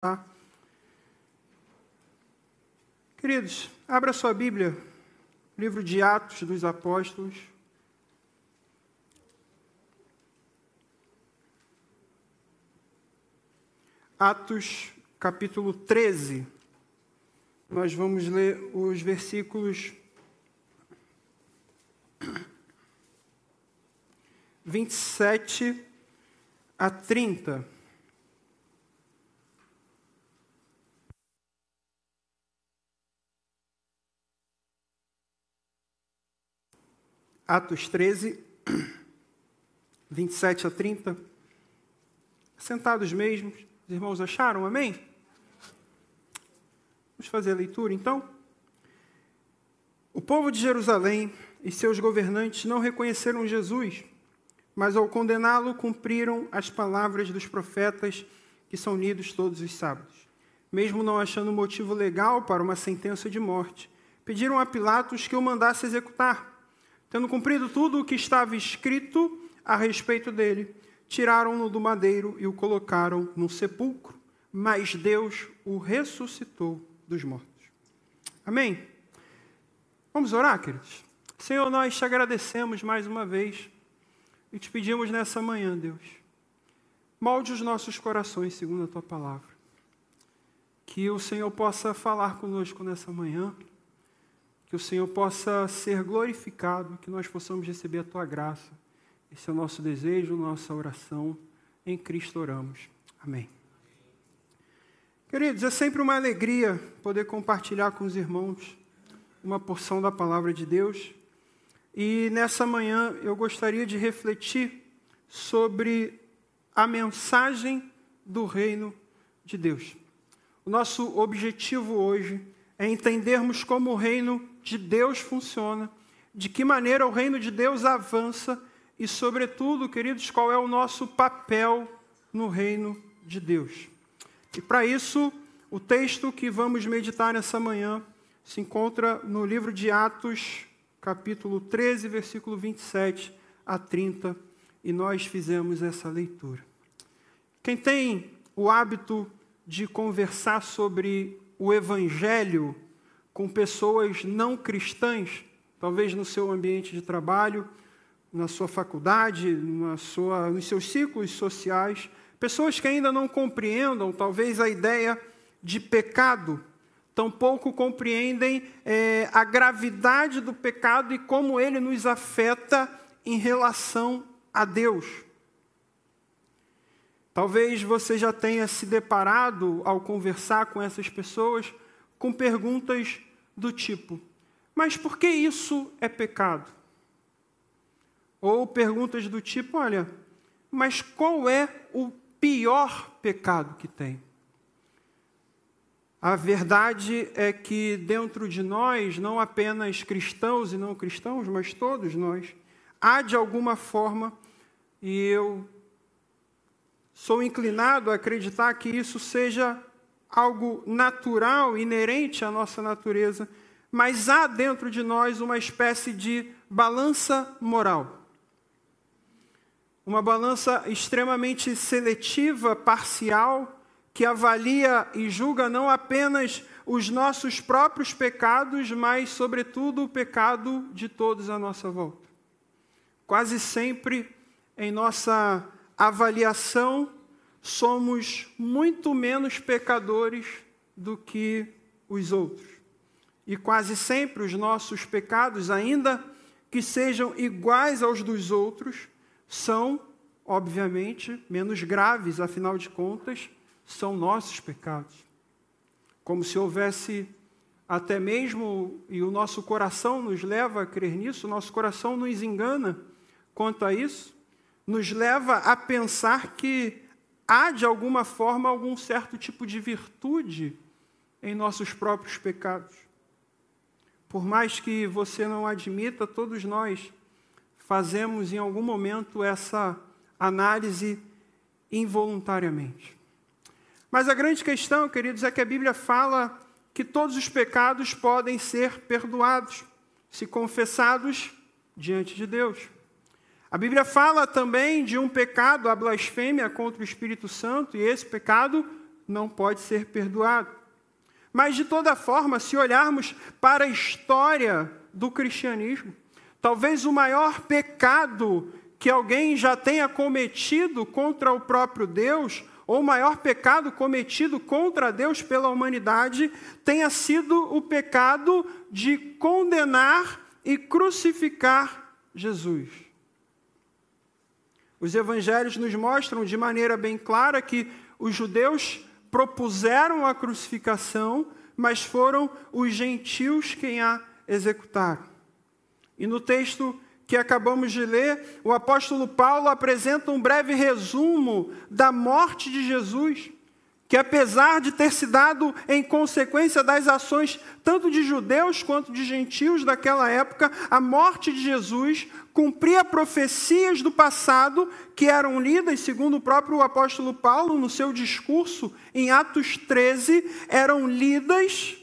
Tá? Queridos, abra sua Bíblia, livro de Atos dos Apóstolos. Atos, capítulo 13. Nós vamos ler os versículos 27 a 30. Atos 13, 27 a 30. Sentados mesmos, os irmãos acharam, amém? Vamos fazer a leitura então? O povo de Jerusalém e seus governantes não reconheceram Jesus, mas ao condená-lo cumpriram as palavras dos profetas que são lidos todos os sábados. Mesmo não achando motivo legal para uma sentença de morte, pediram a Pilatos que o mandasse executar. Tendo cumprido tudo o que estava escrito a respeito dele, tiraram-no do madeiro e o colocaram num sepulcro, mas Deus o ressuscitou dos mortos. Amém? Vamos orar, queridos? Senhor, nós te agradecemos mais uma vez e te pedimos nessa manhã, Deus, molde os nossos corações segundo a tua palavra. Que o Senhor possa falar conosco nessa manhã que o Senhor possa ser glorificado, que nós possamos receber a tua graça. Esse é o nosso desejo, nossa oração. Em Cristo oramos. Amém. Queridos, é sempre uma alegria poder compartilhar com os irmãos uma porção da palavra de Deus. E nessa manhã eu gostaria de refletir sobre a mensagem do reino de Deus. O nosso objetivo hoje é entendermos como o reino de Deus funciona, de que maneira o reino de Deus avança e, sobretudo, queridos, qual é o nosso papel no reino de Deus. E para isso, o texto que vamos meditar nessa manhã se encontra no livro de Atos, capítulo 13, versículo 27 a 30, e nós fizemos essa leitura. Quem tem o hábito de conversar sobre o evangelho com pessoas não cristãs, talvez no seu ambiente de trabalho, na sua faculdade, na sua, nos seus ciclos sociais, pessoas que ainda não compreendam, talvez, a ideia de pecado, tampouco compreendem é, a gravidade do pecado e como ele nos afeta em relação a Deus. Talvez você já tenha se deparado, ao conversar com essas pessoas, com perguntas do tipo: mas por que isso é pecado? Ou perguntas do tipo: olha, mas qual é o pior pecado que tem? A verdade é que dentro de nós, não apenas cristãos e não cristãos, mas todos nós, há de alguma forma, e eu sou inclinado a acreditar que isso seja algo natural, inerente à nossa natureza, mas há dentro de nós uma espécie de balança moral. Uma balança extremamente seletiva, parcial, que avalia e julga não apenas os nossos próprios pecados, mas, sobretudo, o pecado de todos à nossa volta. Quase sempre, em nossa avaliação, somos muito menos pecadores do que os outros. E quase sempre os nossos pecados, ainda que sejam iguais aos dos outros, são, obviamente, menos graves, afinal de contas, são nossos pecados. Como se houvesse até mesmo, e o nosso coração nos leva a crer nisso, o nosso coração nos engana quanto a isso, nos leva a pensar que há, de alguma forma, algum certo tipo de virtude em nossos próprios pecados. Por mais que você não admita, todos nós fazemos em algum momento essa análise involuntariamente. Mas a grande questão, queridos, é que a Bíblia fala que todos os pecados podem ser perdoados se confessados diante de Deus. A Bíblia fala também de um pecado, a blasfêmia contra o Espírito Santo, e esse pecado não pode ser perdoado. Mas, de toda forma, se olharmos para a história do cristianismo, talvez o maior pecado que alguém já tenha cometido contra o próprio Deus, ou o maior pecado cometido contra Deus pela humanidade, tenha sido o pecado de condenar e crucificar Jesus. Os evangelhos nos mostram de maneira bem clara que os judeus propuseram a crucificação, mas foram os gentios quem a executaram. E no texto que acabamos de ler, o apóstolo Paulo apresenta um breve resumo da morte de Jesus que apesar de ter se dado em consequência das ações tanto de judeus quanto de gentios daquela época, a morte de Jesus cumpria profecias do passado que eram lidas, segundo o próprio apóstolo Paulo, no seu discurso em Atos 13, eram lidas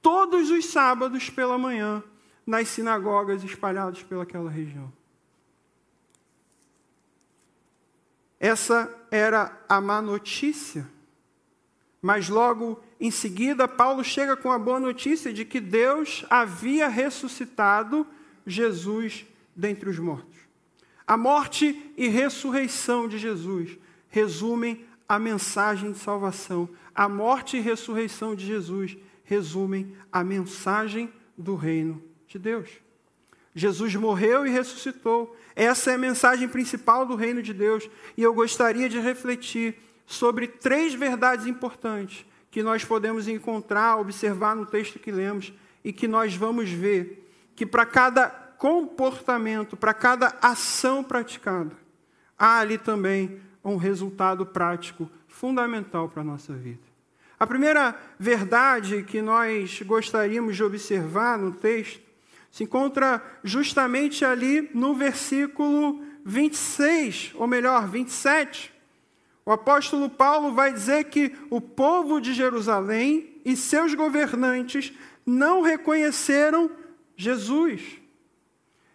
todos os sábados pela manhã nas sinagogas espalhadas pelaquela região. Essa era a má notícia mas logo em seguida, Paulo chega com a boa notícia de que Deus havia ressuscitado Jesus dentre os mortos. A morte e ressurreição de Jesus resumem a mensagem de salvação. A morte e ressurreição de Jesus resumem a mensagem do reino de Deus. Jesus morreu e ressuscitou. Essa é a mensagem principal do reino de Deus. E eu gostaria de refletir sobre três verdades importantes que nós podemos encontrar, observar no texto que lemos e que nós vamos ver que para cada comportamento, para cada ação praticada, há ali também um resultado prático fundamental para a nossa vida. A primeira verdade que nós gostaríamos de observar no texto se encontra justamente ali no versículo 26, ou melhor, 27, o apóstolo Paulo vai dizer que o povo de Jerusalém e seus governantes não reconheceram Jesus.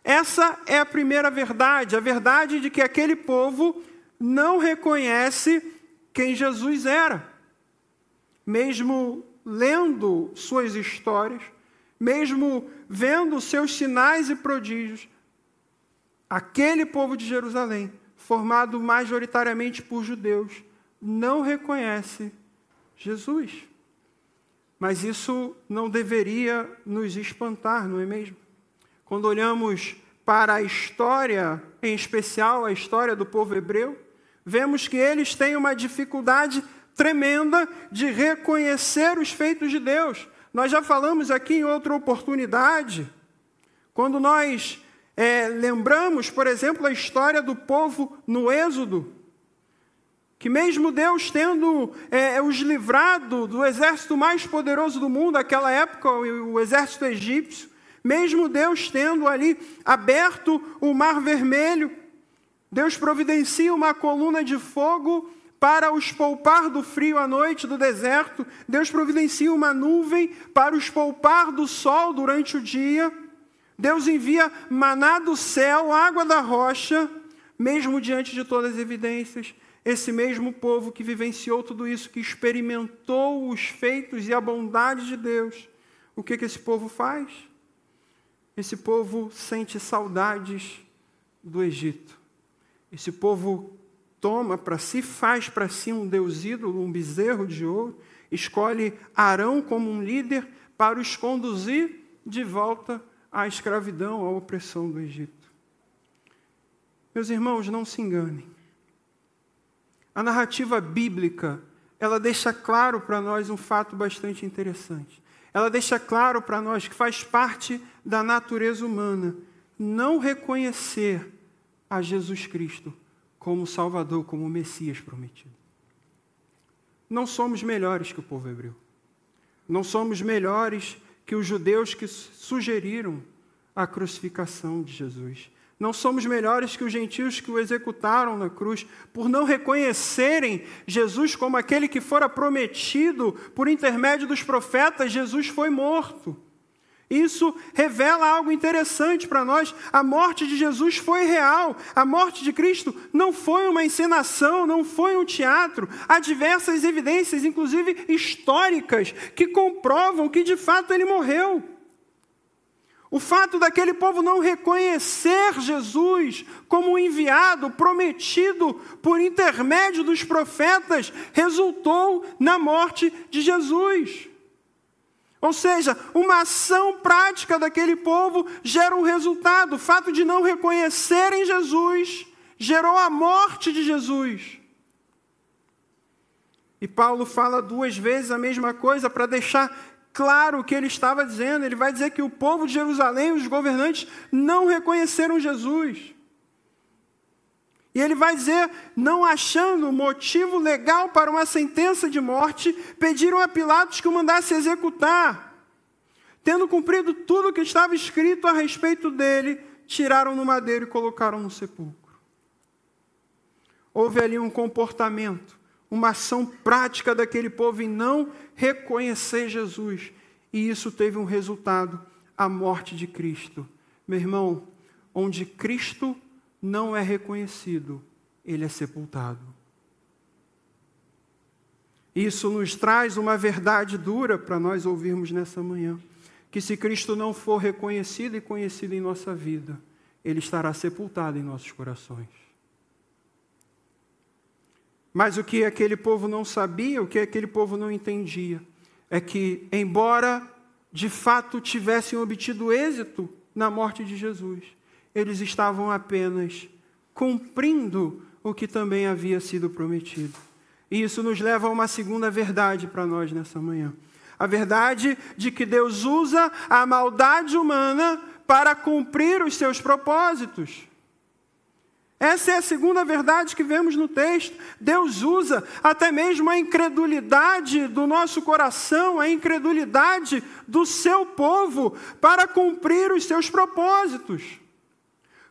Essa é a primeira verdade, a verdade de que aquele povo não reconhece quem Jesus era. Mesmo lendo suas histórias, mesmo vendo seus sinais e prodígios, aquele povo de Jerusalém formado majoritariamente por judeus, não reconhece Jesus. Mas isso não deveria nos espantar, não é mesmo? Quando olhamos para a história, em especial a história do povo hebreu, vemos que eles têm uma dificuldade tremenda de reconhecer os feitos de Deus. Nós já falamos aqui em outra oportunidade, quando nós é, lembramos, por exemplo, a história do povo no Êxodo, que mesmo Deus tendo é, os livrado do exército mais poderoso do mundo, naquela época, o, exército egípcio, mesmo Deus tendo ali aberto o mar vermelho, Deus providencia uma coluna de fogo para os poupar do frio à noite do deserto, Deus providencia uma nuvem para os poupar do sol durante o dia. Deus envia maná do céu, água da rocha, mesmo diante de todas as evidências. Esse mesmo povo que vivenciou tudo isso, que experimentou os feitos e a bondade de Deus, o que, que esse povo faz? Esse povo sente saudades do Egito. Esse povo toma para si, faz para si um deus ídolo, um bezerro de ouro, escolhe Arão como um líder para os conduzir de volta à escravidão, à opressão do Egito. Meus irmãos, não se enganem. A narrativa bíblica, ela deixa claro para nós um fato bastante interessante. Ela deixa claro para nós que faz parte da natureza humana não reconhecer a Jesus Cristo como Salvador, como Messias prometido. Não somos melhores que o povo hebreu. Não somos melhores que os judeus que sugeriram a crucificação de Jesus. Não somos melhores que os gentios que o executaram na cruz, por não reconhecerem Jesus como aquele que fora prometido por intermédio dos profetas, Jesus foi morto. Isso revela algo interessante para nós. A morte de Jesus foi real. A morte de Cristo não foi uma encenação, não foi um teatro. Há diversas evidências, inclusive históricas, que comprovam que de fato ele morreu. O fato daquele povo não reconhecer Jesus como enviado, prometido por intermédio dos profetas, resultou na morte de Jesus. Ou seja, uma ação prática daquele povo gera um resultado. O fato de não reconhecerem Jesus gerou a morte de Jesus. E Paulo fala duas vezes a mesma coisa para deixar claro o que ele estava dizendo. Ele vai dizer que o povo de Jerusalém, os governantes, não reconheceram Jesus. E ele vai dizer, não achando motivo legal para uma sentença de morte, pediram a Pilatos que o mandasse executar. Tendo cumprido tudo o que estava escrito a respeito dele, tiraram no madeiro e colocaram no sepulcro. Houve ali um comportamento, uma ação prática daquele povo em não reconhecer Jesus. E isso teve um resultado, a morte de Cristo. Meu irmão, onde Cristo não é reconhecido, ele é sepultado. Isso nos traz uma verdade dura para nós ouvirmos nessa manhã: que se Cristo não for reconhecido e conhecido em nossa vida, ele estará sepultado em nossos corações. Mas o que aquele povo não sabia, o que aquele povo não entendia, é que, embora de fato tivessem obtido êxito na morte de Jesus, eles estavam apenas cumprindo o que também havia sido prometido. E isso nos leva a uma segunda verdade para nós nessa manhã. A verdade de que Deus usa a maldade humana para cumprir os seus propósitos. Essa é a segunda verdade que vemos no texto. Deus usa até mesmo a incredulidade do nosso coração, a incredulidade do seu povo, para cumprir os seus propósitos.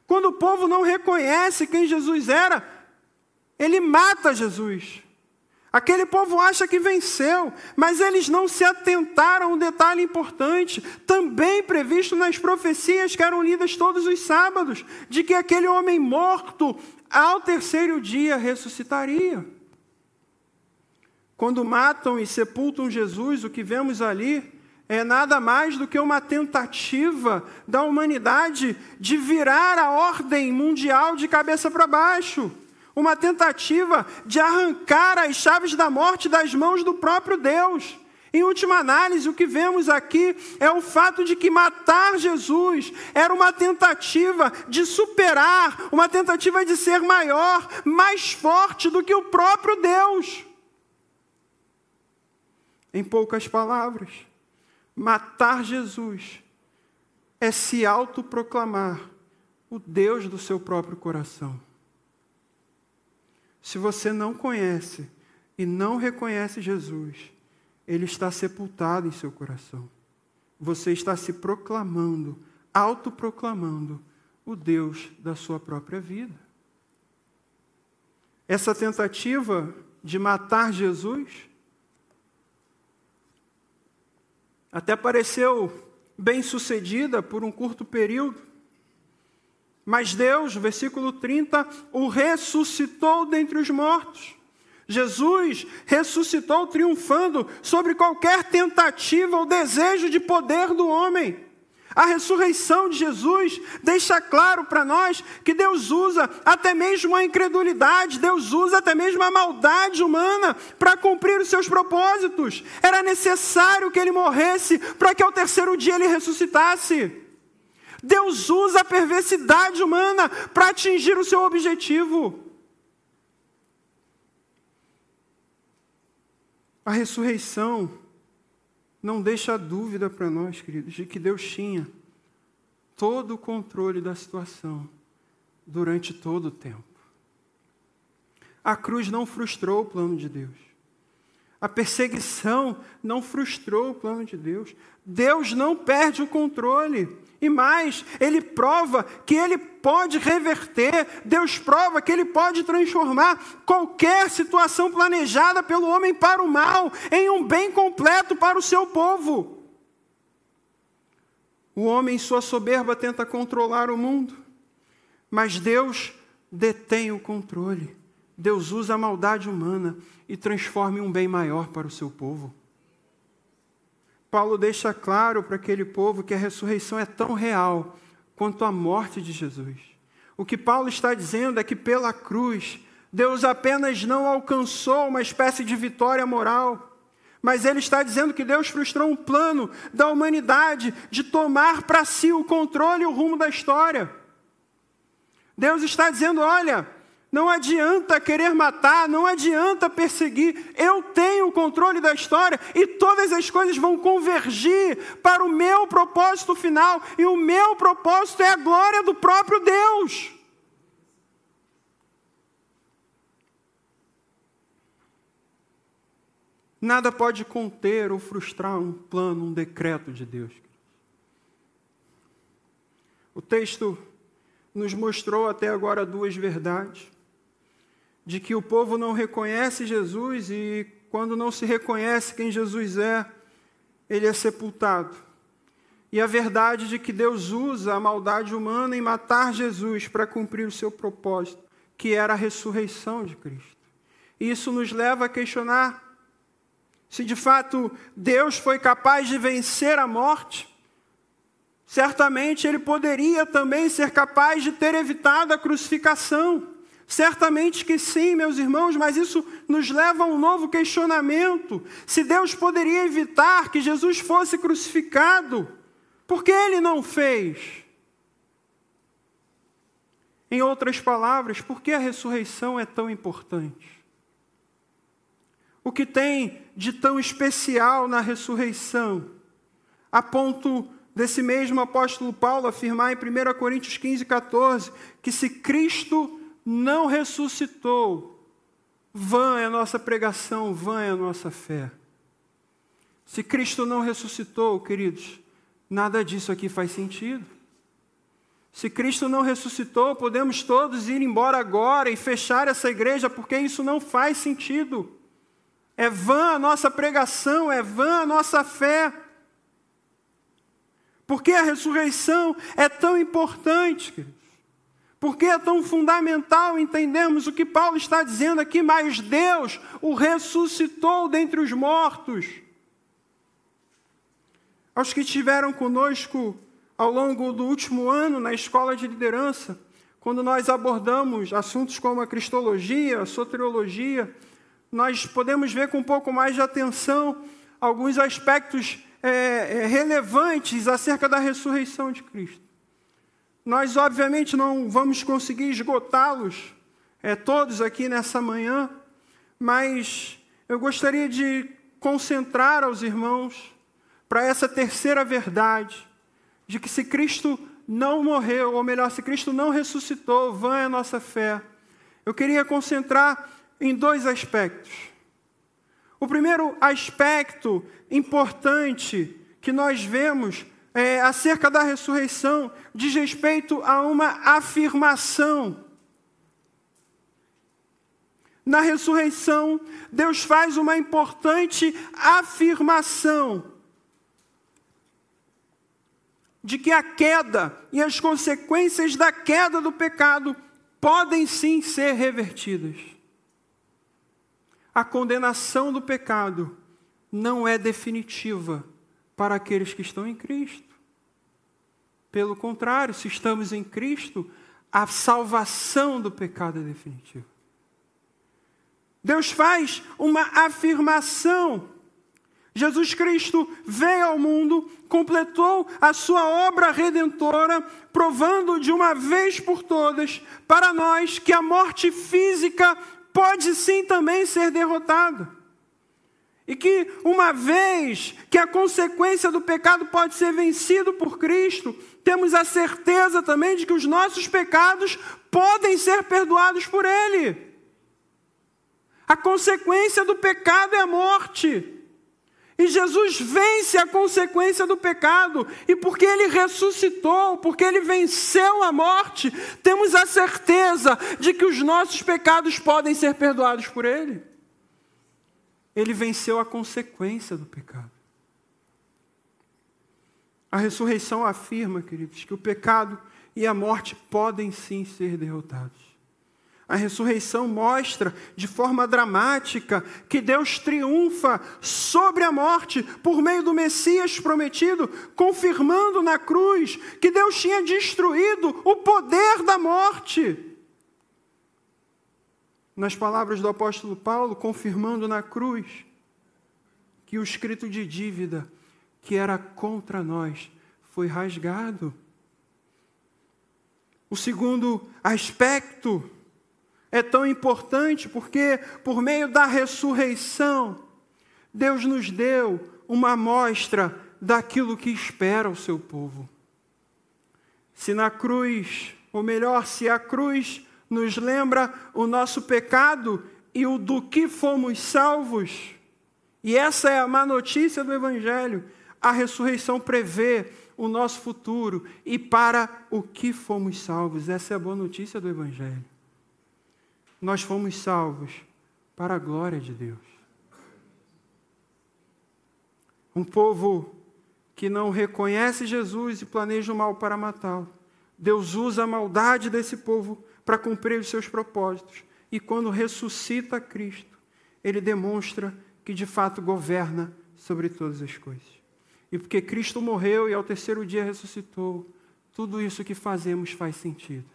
Quando o povo não reconhece quem Jesus era, ele mata Jesus. Aquele povo acha que venceu, mas eles não se atentaram a um detalhe importante, também previsto nas profecias que eram lidas todos os sábados, de que aquele homem morto, ao terceiro dia, ressuscitaria. Quando matam e sepultam Jesus, o que vemos ali é nada mais do que uma tentativa da humanidade de virar a ordem mundial de cabeça para baixo. Uma tentativa de arrancar as chaves da morte das mãos do próprio Deus. Em última análise, o que vemos aqui é o fato de que matar Jesus era uma tentativa de superar, uma tentativa de ser maior, mais forte do que o próprio Deus. Em poucas palavras, Matar Jesus é se autoproclamar o Deus do seu próprio coração. Se você não conhece e não reconhece Jesus, ele está sepultado em seu coração. Você está se proclamando, autoproclamando o Deus da sua própria vida. Essa tentativa de matar Jesus Até pareceu bem sucedida por um curto período. Mas Deus, versículo 30, o ressuscitou dentre os mortos. Jesus ressuscitou triunfando sobre qualquer tentativa ou desejo de poder do homem. A ressurreição de Jesus deixa claro para nós que Deus usa até mesmo a incredulidade, Deus usa até mesmo a maldade humana para cumprir os seus propósitos. Era necessário que ele morresse para que ao terceiro dia ele ressuscitasse. Deus usa a perversidade humana para atingir o seu objetivo. A ressurreição não deixa dúvida para nós, queridos, de que Deus tinha todo o controle da situação durante todo o tempo. A cruz não frustrou o plano de Deus. A perseguição não frustrou o plano de Deus. Deus não perde o controle. E mais, ele prova que ele pode reverter, Deus prova que ele pode transformar qualquer situação planejada pelo homem para o mal em um bem completo para o seu povo. O homem, em sua soberba, tenta controlar o mundo, mas Deus detém o controle. Deus usa a maldade humana e transforma em um bem maior para o seu povo. Paulo deixa claro para aquele povo que a ressurreição é tão real quanto a morte de Jesus. O que Paulo está dizendo é que pela cruz, Deus apenas não alcançou uma espécie de vitória moral, mas ele está dizendo que Deus frustrou um plano da humanidade de tomar para si o controle e o rumo da história. Deus está dizendo: olha, não adianta querer matar, não adianta perseguir. Eu tenho o controle da história e todas as coisas vão convergir para o meu propósito final. E o meu propósito é a glória do próprio Deus. Nada pode conter ou frustrar um plano, um decreto de Deus. O texto nos mostrou até agora duas verdades de que o povo não reconhece Jesus e, quando não se reconhece quem Jesus é, ele é sepultado. E a verdade de que Deus usa a maldade humana em matar Jesus para cumprir o seu propósito, que era a ressurreição de Cristo. E isso nos leva a questionar se de fato Deus foi capaz de vencer a morte. Certamente ele poderia também ser capaz de ter evitado a crucificação. Certamente que sim, meus irmãos, mas isso nos leva a um novo questionamento. Se Deus poderia evitar que Jesus fosse crucificado, por que ele não fez? Em outras palavras, por que a ressurreição é tão importante? O que tem de tão especial na ressurreição, a ponto desse mesmo apóstolo Paulo afirmar em 1 Coríntios 15, 14, que se Cristo não ressuscitou, vã é a nossa pregação, vã é a nossa fé. Se Cristo não ressuscitou, queridos, nada disso aqui faz sentido. Se Cristo não ressuscitou, podemos todos ir embora agora e fechar essa igreja, porque isso não faz sentido. É vã a nossa pregação, é vã a nossa fé. Porque a ressurreição é tão importante, queridos. Por que é tão fundamental entendermos o que Paulo está dizendo aqui? Mas Deus o ressuscitou dentre os mortos. Aos que estiveram conosco ao longo do último ano na escola de liderança, quando nós abordamos assuntos como a cristologia, a soteriologia, nós podemos ver com um pouco mais de atenção alguns aspectos é, relevantes acerca da ressurreição de Cristo. Nós, obviamente, não vamos conseguir esgotá-los é, todos aqui nessa manhã, mas eu gostaria de concentrar aos irmãos para essa terceira verdade, de que se Cristo não morreu, ou melhor, se Cristo não ressuscitou, vã é a nossa fé. Eu queria concentrar em dois aspectos. O primeiro aspecto importante que nós vemos é, acerca da ressurreição diz respeito a uma afirmação. Na ressurreição, Deus faz uma importante afirmação de que a queda e as consequências da queda do pecado podem sim ser revertidas. A condenação do pecado não é definitiva para aqueles que estão em Cristo. Pelo contrário, se estamos em Cristo, a salvação do pecado é definitiva. Deus faz uma afirmação. Jesus Cristo veio ao mundo, completou a sua obra redentora, provando de uma vez por todas para nós que a morte física pode sim também ser derrotada. E que, uma vez que a consequência do pecado pode ser vencido por Cristo, temos a certeza também de que os nossos pecados podem ser perdoados por Ele. A consequência do pecado é a morte. E Jesus vence a consequência do pecado. E porque ele ressuscitou, porque ele venceu a morte, temos a certeza de que os nossos pecados podem ser perdoados por ele. Ele venceu a consequência do pecado. A ressurreição afirma, queridos, que o pecado e a morte podem sim ser derrotados. A ressurreição mostra de forma dramática que Deus triunfa sobre a morte por meio do Messias prometido, confirmando na cruz que Deus tinha destruído o poder da morte. Nas palavras do apóstolo Paulo, confirmando na cruz que o escrito de dívida que era contra nós foi rasgado. O segundo aspecto é tão importante porque, por meio da ressurreição, Deus nos deu uma amostra daquilo que espera o seu povo. Se na cruz, ou melhor, se a cruz nos lembra o nosso pecado e o do que fomos salvos, e essa é a má notícia do Evangelho, a ressurreição prevê o nosso futuro e para o que fomos salvos. Essa é a boa notícia do Evangelho nós fomos salvos para a glória de Deus. Um povo que não reconhece Jesus e planeja o mal para matá-lo. Deus usa a maldade desse povo para cumprir os seus propósitos. E quando ressuscita Cristo, ele demonstra que de fato governa sobre todas as coisas. E porque Cristo morreu e ao terceiro dia ressuscitou, tudo isso que fazemos faz sentido.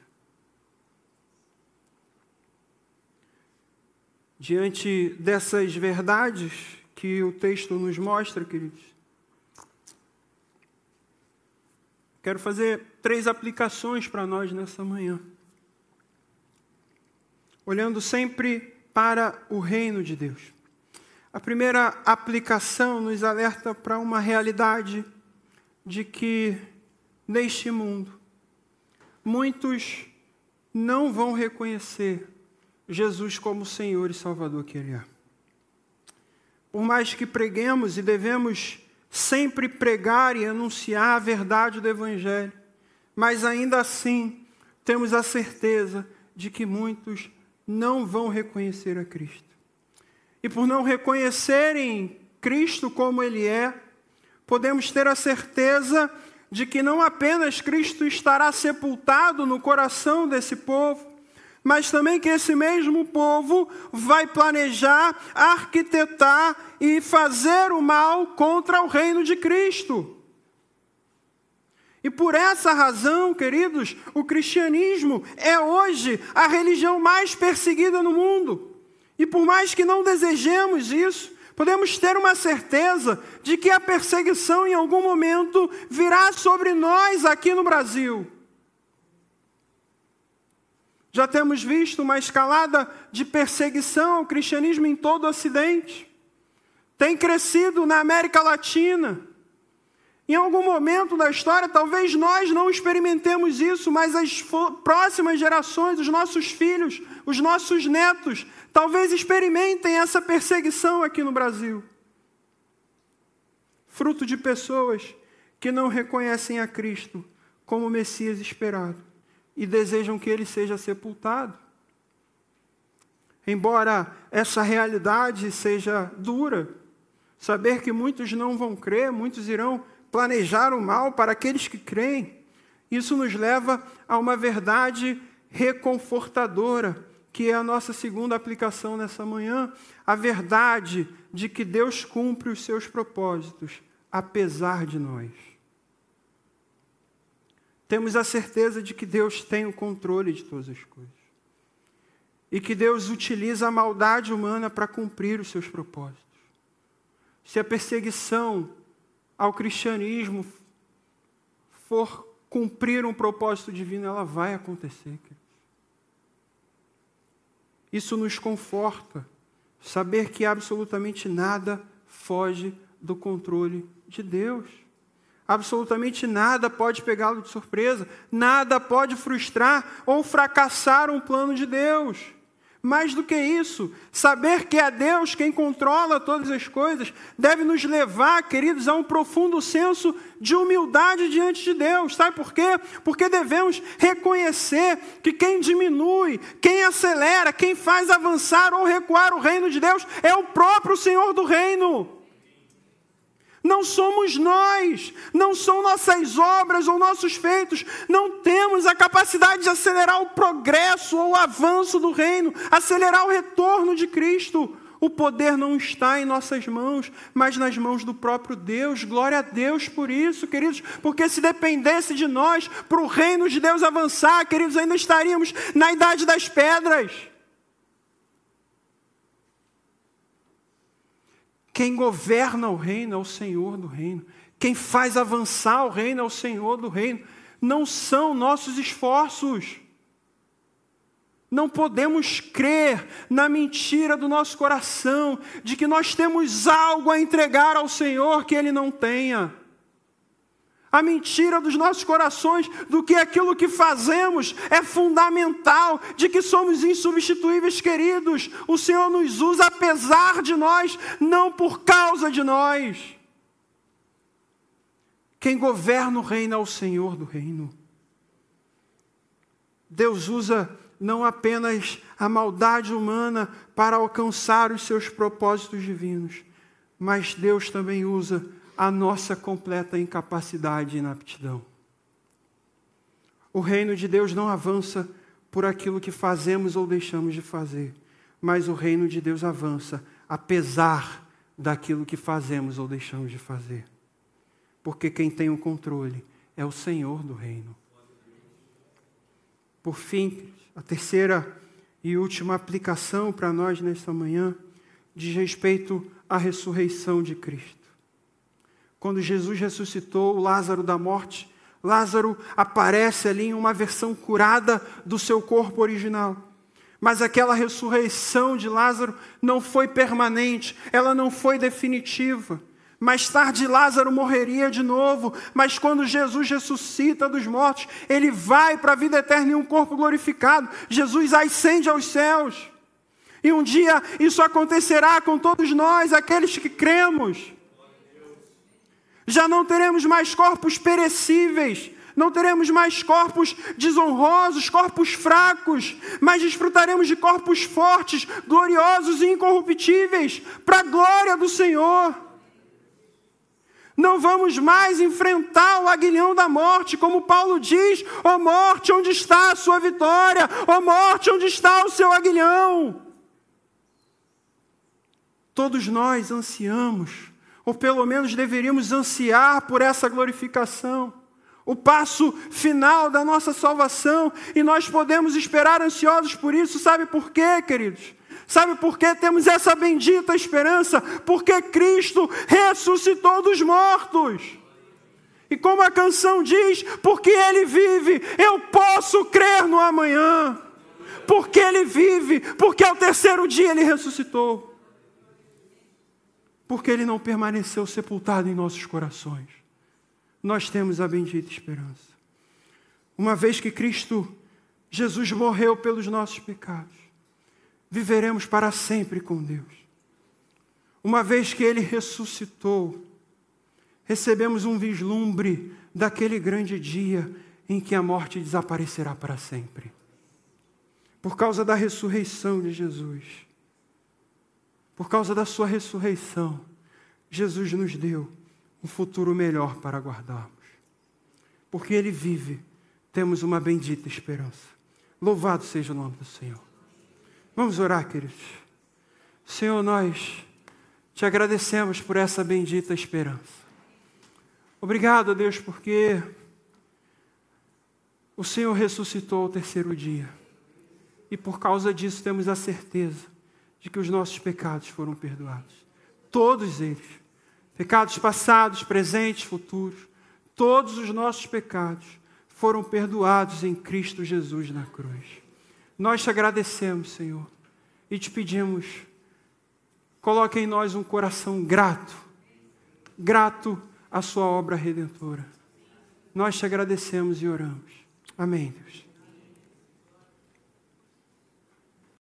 Diante dessas verdades que o texto nos mostra, queridos, quero fazer três aplicações para nós nessa manhã. Olhando sempre para o reino de Deus. A primeira aplicação nos alerta para uma realidade de que neste mundo muitos não vão reconhecer Jesus como Senhor e Salvador que Ele é. Por mais que preguemos e devemos sempre pregar e anunciar a verdade do Evangelho, mas ainda assim temos a certeza de que muitos não vão reconhecer a Cristo. E por não reconhecerem Cristo como Ele é, podemos ter a certeza de que não apenas Cristo estará sepultado no coração desse povo, mas também que esse mesmo povo vai planejar, arquitetar e fazer o mal contra o reino de Cristo. E por essa razão, queridos, o cristianismo é hoje a religião mais perseguida no mundo. E por mais que não desejemos isso, podemos ter uma certeza de que a perseguição em algum momento virá sobre nós aqui no Brasil. Já temos visto uma escalada de perseguição ao cristianismo em todo o Ocidente. Tem crescido na América Latina. Em algum momento da história, talvez nós não experimentemos isso, mas as próximas gerações, os nossos filhos, os nossos netos, talvez experimentem essa perseguição aqui no Brasil. Fruto de pessoas que não reconhecem a Cristo como o Messias esperado e desejam que ele seja sepultado. Embora essa realidade seja dura, saber que muitos não vão crer, muitos irão planejar o mal para aqueles que creem, isso nos leva a uma verdade reconfortadora, que é a nossa segunda aplicação nessa manhã, a verdade de que Deus cumpre os seus propósitos, apesar de nós temos a certeza de que Deus tem o controle de todas as coisas. E que Deus utiliza a maldade humana para cumprir os seus propósitos. Se a perseguição ao cristianismo for cumprir um propósito divino, ela vai acontecer. Isso nos conforta, saber que absolutamente nada foge do controle de Deus. Absolutamente nada pode pegá-lo de surpresa, nada pode frustrar ou fracassar um plano de Deus. Mais do que isso, saber que é Deus quem controla todas as coisas deve nos levar, queridos, a um profundo senso de humildade diante de Deus. Sabe por quê? Porque devemos reconhecer que quem diminui, quem acelera, quem faz avançar ou recuar o reino de Deus é o próprio Senhor do reino. Não somos nós, não são nossas obras ou nossos feitos, não temos a capacidade de acelerar o progresso ou o avanço do reino, acelerar o retorno de Cristo. O poder não está em nossas mãos, mas nas mãos do próprio Deus. Glória a Deus por isso, queridos, porque se dependesse de nós para o reino de Deus avançar, queridos, ainda estaríamos na idade das pedras. Quem governa o reino é o Senhor do reino. Quem faz avançar o reino é o Senhor do reino. Não são nossos esforços. Não podemos crer na mentira do nosso coração de que nós temos algo a entregar ao Senhor que Ele não tenha a mentira dos nossos corações do que aquilo que fazemos é fundamental, de que somos insubstituíveis, queridos. O Senhor nos usa apesar de nós, não por causa de nós. Quem governa o reino é o Senhor do reino. Deus usa não apenas a maldade humana para alcançar os seus propósitos divinos, mas Deus também usa a nossa completa incapacidade e inaptidão. O reino de Deus não avança por aquilo que fazemos ou deixamos de fazer, mas o reino de Deus avança apesar daquilo que fazemos ou deixamos de fazer. Porque quem tem o controle é o Senhor do reino. Por fim, a terceira e última aplicação para nós nesta manhã diz respeito à ressurreição de Cristo quando Jesus ressuscitou Lázaro da morte, Lázaro aparece ali em uma versão curada do seu corpo original. Mas aquela ressurreição de Lázaro não foi permanente, ela não foi definitiva. Mais tarde, Lázaro morreria de novo, mas quando Jesus ressuscita dos mortos, ele vai para a vida eterna em um corpo glorificado. Jesus ascende aos céus. E um dia isso acontecerá com todos nós, aqueles que cremos. Já não teremos mais corpos perecíveis, não teremos mais corpos desonrosos, corpos fracos, mas desfrutaremos de corpos fortes, gloriosos e incorruptíveis, para a glória do Senhor. Não vamos mais enfrentar o aguilhão da morte, como Paulo diz: ó oh morte, onde está a sua vitória? Ó oh morte, onde está o seu aguilhão? Todos nós ansiamos ou pelo menos deveríamos ansiar por essa glorificação, o passo final da nossa salvação, e nós podemos esperar ansiosos por isso, sabe por quê, queridos? Sabe por que temos essa bendita esperança? Porque Cristo ressuscitou dos mortos. E como a canção diz, porque Ele vive, eu posso crer no amanhã. Porque Ele vive, porque ao terceiro dia Ele ressuscitou porque ele não permaneceu sepultado em nossos corações. Nós temos a bendita esperança. Uma vez que Cristo Jesus morreu pelos nossos pecados, viveremos para sempre com Deus. Uma vez que ele ressuscitou, recebemos um vislumbre daquele grande dia em que a morte desaparecerá para sempre. Por causa da ressurreição de Jesus por causa da sua ressurreição, Jesus nos deu um futuro melhor para guardarmos. Porque Ele vive, temos uma bendita esperança. Louvado seja o nome do Senhor. Vamos orar, queridos. Senhor, nós te agradecemos por essa bendita esperança. Obrigado, Deus, porque o Senhor ressuscitou ao terceiro dia. E por causa disso temos a certeza de que os nossos pecados foram perdoados. Todos eles. Pecados passados, presentes, futuros. Todos os nossos pecados foram perdoados em Cristo Jesus na cruz. Nós te agradecemos, Senhor, e te pedimos, coloque em nós um coração grato, grato à Sua obra redentora. Nós te agradecemos e oramos. Amém, Deus.